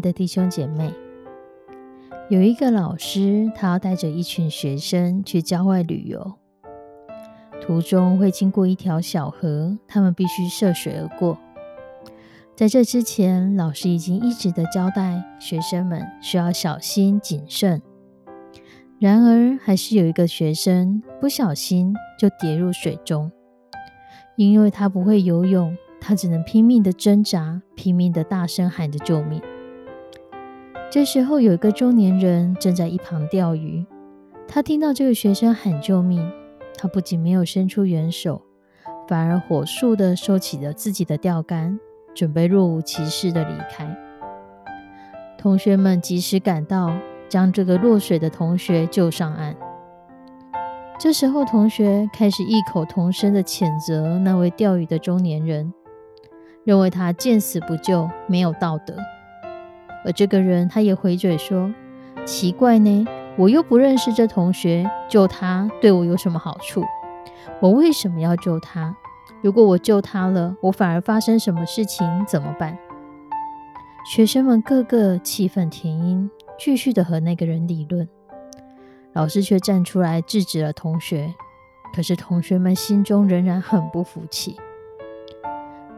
的弟兄姐妹，有一个老师，他要带着一群学生去郊外旅游，途中会经过一条小河，他们必须涉水而过。在这之前，老师已经一直的交代学生们需要小心谨慎。然而，还是有一个学生不小心就跌入水中，因为他不会游泳，他只能拼命的挣扎，拼命的大声喊着救命。这时候，有一个中年人正在一旁钓鱼。他听到这个学生喊救命，他不仅没有伸出援手，反而火速的收起了自己的钓竿，准备若无其事的离开。同学们及时赶到，将这个落水的同学救上岸。这时候，同学开始异口同声的谴责那位钓鱼的中年人，认为他见死不救，没有道德。而这个人他也回嘴说：“奇怪呢，我又不认识这同学，救他对我有什么好处？我为什么要救他？如果我救他了，我反而发生什么事情怎么办？”学生们个个气愤填膺，继续的和那个人理论。老师却站出来制止了同学。可是同学们心中仍然很不服气。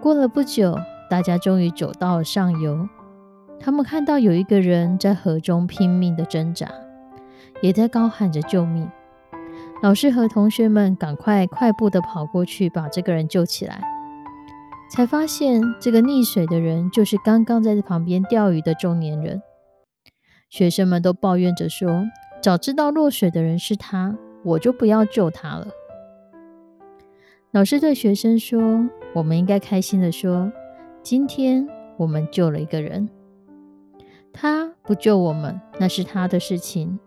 过了不久，大家终于走到了上游。他们看到有一个人在河中拼命的挣扎，也在高喊着救命。老师和同学们赶快快步的跑过去，把这个人救起来，才发现这个溺水的人就是刚刚在旁边钓鱼的中年人。学生们都抱怨着说：“早知道落水的人是他，我就不要救他了。”老师对学生说：“我们应该开心的说，今天我们救了一个人。”他不救我们，那是他的事情；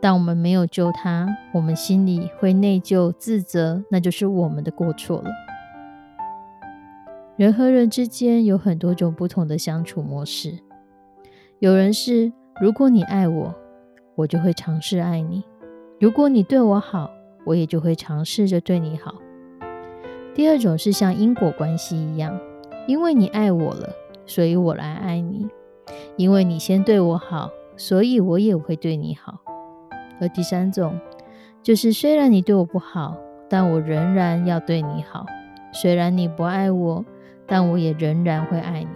但我们没有救他，我们心里会内疚、自责，那就是我们的过错了。人和人之间有很多种不同的相处模式。有人是，如果你爱我，我就会尝试爱你；如果你对我好，我也就会尝试着对你好。第二种是像因果关系一样，因为你爱我了，所以我来爱你。因为你先对我好，所以我也会对你好。而第三种，就是虽然你对我不好，但我仍然要对你好；虽然你不爱我，但我也仍然会爱你。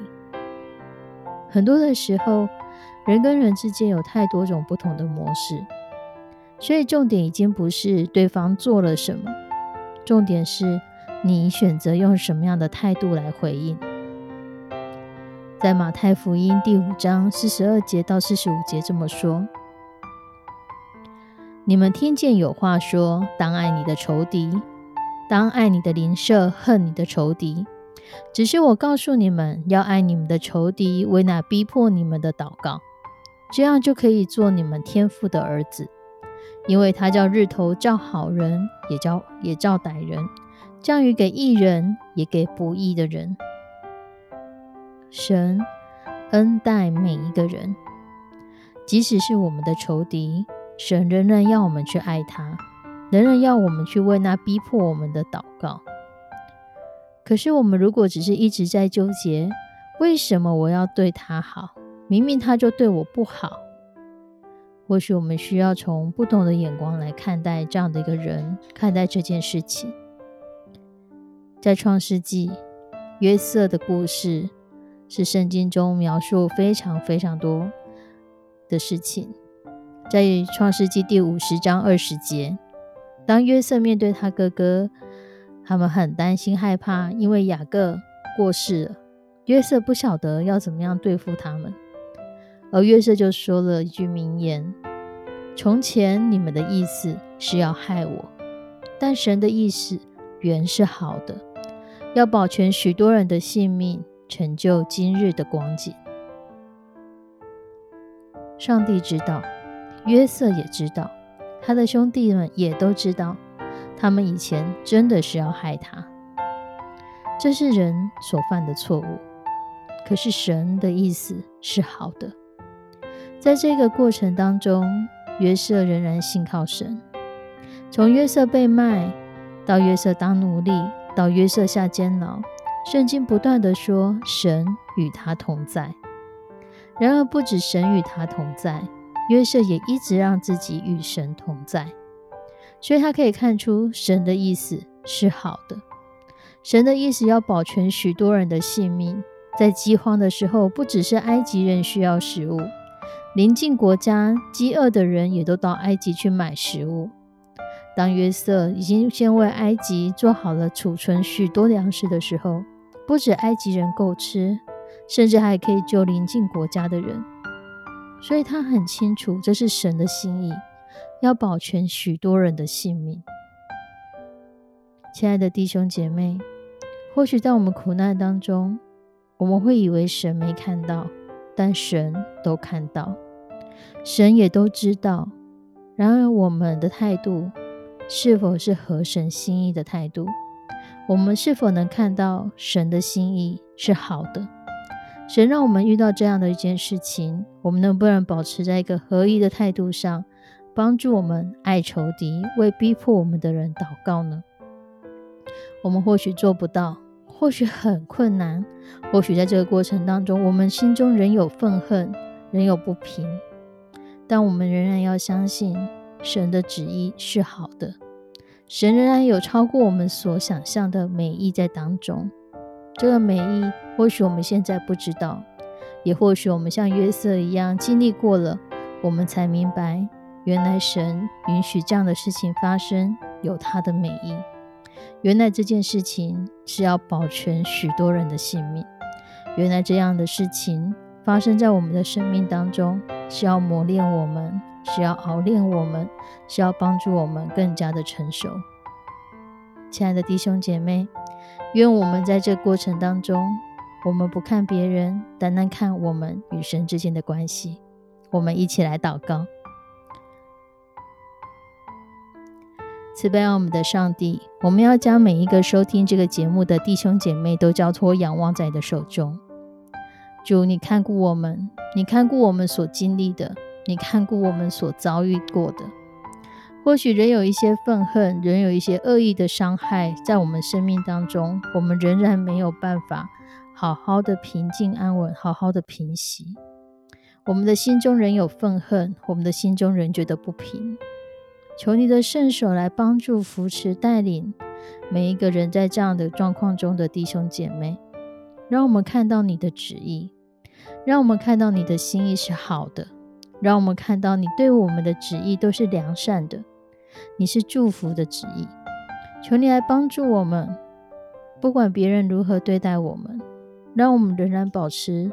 很多的时候，人跟人之间有太多种不同的模式，所以重点已经不是对方做了什么，重点是你选择用什么样的态度来回应。在马太福音第五章四十二节到四十五节这么说：“你们听见有话说，当爱你的仇敌，当爱你的邻舍，恨你的仇敌。只是我告诉你们，要爱你们的仇敌，为那逼迫你们的祷告，这样就可以做你们天父的儿子。因为他叫日头照好人，也叫也照歹人，降雨给义人，也给不义的人。”神恩待每一个人，即使是我们的仇敌，神仍然要我们去爱他，仍然要我们去为那逼迫我们的祷告。可是，我们如果只是一直在纠结，为什么我要对他好，明明他就对我不好？或许我们需要从不同的眼光来看待这样的一个人，看待这件事情。在创世纪，约瑟的故事。是圣经中描述非常非常多的事情，在创世纪第五十章二十节，当约瑟面对他哥哥，他们很担心害怕，因为雅各过世了，约瑟不晓得要怎么样对付他们。而约瑟就说了一句名言：“从前你们的意思是要害我，但神的意思原是好的，要保全许多人的性命，成就今日的光景。”上帝知道，约瑟也知道，他的兄弟们也都知道，他们以前真的是要害他。这是人所犯的错误，可是神的意思是好的。在这个过程当中，约瑟仍然信靠神。从约瑟被卖，到约瑟当奴隶，到约瑟下监牢，圣经不断的说神与他同在。然而，不止神与他同在，约瑟也一直让自己与神同在。所以他可以看出神的意思是好的。神的意思要保全许多人的性命，在饥荒的时候，不只是埃及人需要食物。邻近国家饥饿的人也都到埃及去买食物。当约瑟已经先为埃及做好了储存许多粮食的时候，不止埃及人够吃，甚至还可以救邻近国家的人。所以他很清楚这是神的心意，要保全许多人的性命。亲爱的弟兄姐妹，或许在我们苦难当中，我们会以为神没看到，但神都看到。神也都知道，然而我们的态度是否是合神心意的态度？我们是否能看到神的心意是好的？神让我们遇到这样的一件事情，我们能不能保持在一个合一的态度上，帮助我们爱仇敌，为逼迫我们的人祷告呢？我们或许做不到，或许很困难，或许在这个过程当中，我们心中仍有愤恨，仍有不平。但我们仍然要相信神的旨意是好的，神仍然有超过我们所想象的美意在当中。这个美意或许我们现在不知道，也或许我们像约瑟一样经历过了，我们才明白，原来神允许这样的事情发生有他的美意。原来这件事情是要保全许多人的性命。原来这样的事情发生在我们的生命当中。是要磨练我们，是要熬练我们，是要帮助我们更加的成熟。亲爱的弟兄姐妹，愿我们在这过程当中，我们不看别人，单单看我们与神之间的关系。我们一起来祷告：慈悲我们的上帝，我们要将每一个收听这个节目的弟兄姐妹都交托仰望在你的手中。主，你看顾我们。你看顾我们所经历的，你看过我们所遭遇过的，或许仍有一些愤恨，仍有一些恶意的伤害在我们生命当中，我们仍然没有办法好好的平静安稳，好好的平息。我们的心中仍有愤恨，我们的心中仍觉得不平。求你的圣手来帮助、扶持、带领每一个人在这样的状况中的弟兄姐妹，让我们看到你的旨意。让我们看到你的心意是好的，让我们看到你对我们的旨意都是良善的，你是祝福的旨意。求你来帮助我们，不管别人如何对待我们，让我们仍然保持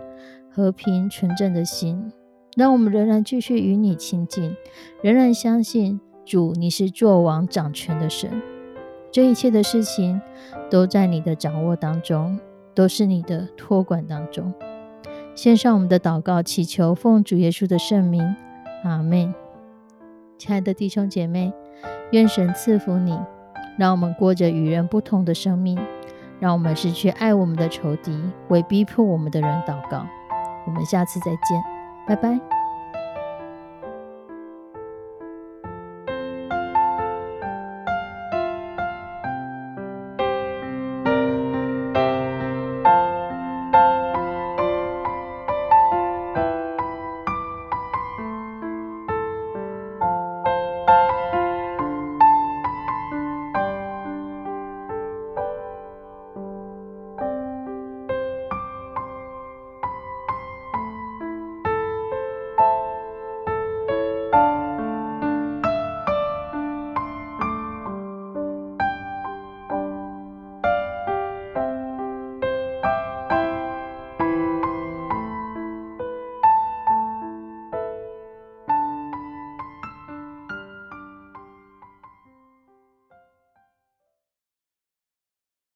和平纯正的心，让我们仍然继续与你亲近，仍然相信主你是作王掌权的神，这一切的事情都在你的掌握当中，都是你的托管当中。献上我们的祷告，祈求奉主耶稣的圣名，阿门。亲爱的弟兄姐妹，愿神赐福你，让我们过着与人不同的生命，让我们失去爱我们的仇敌，为逼迫我们的人祷告。我们下次再见，拜拜。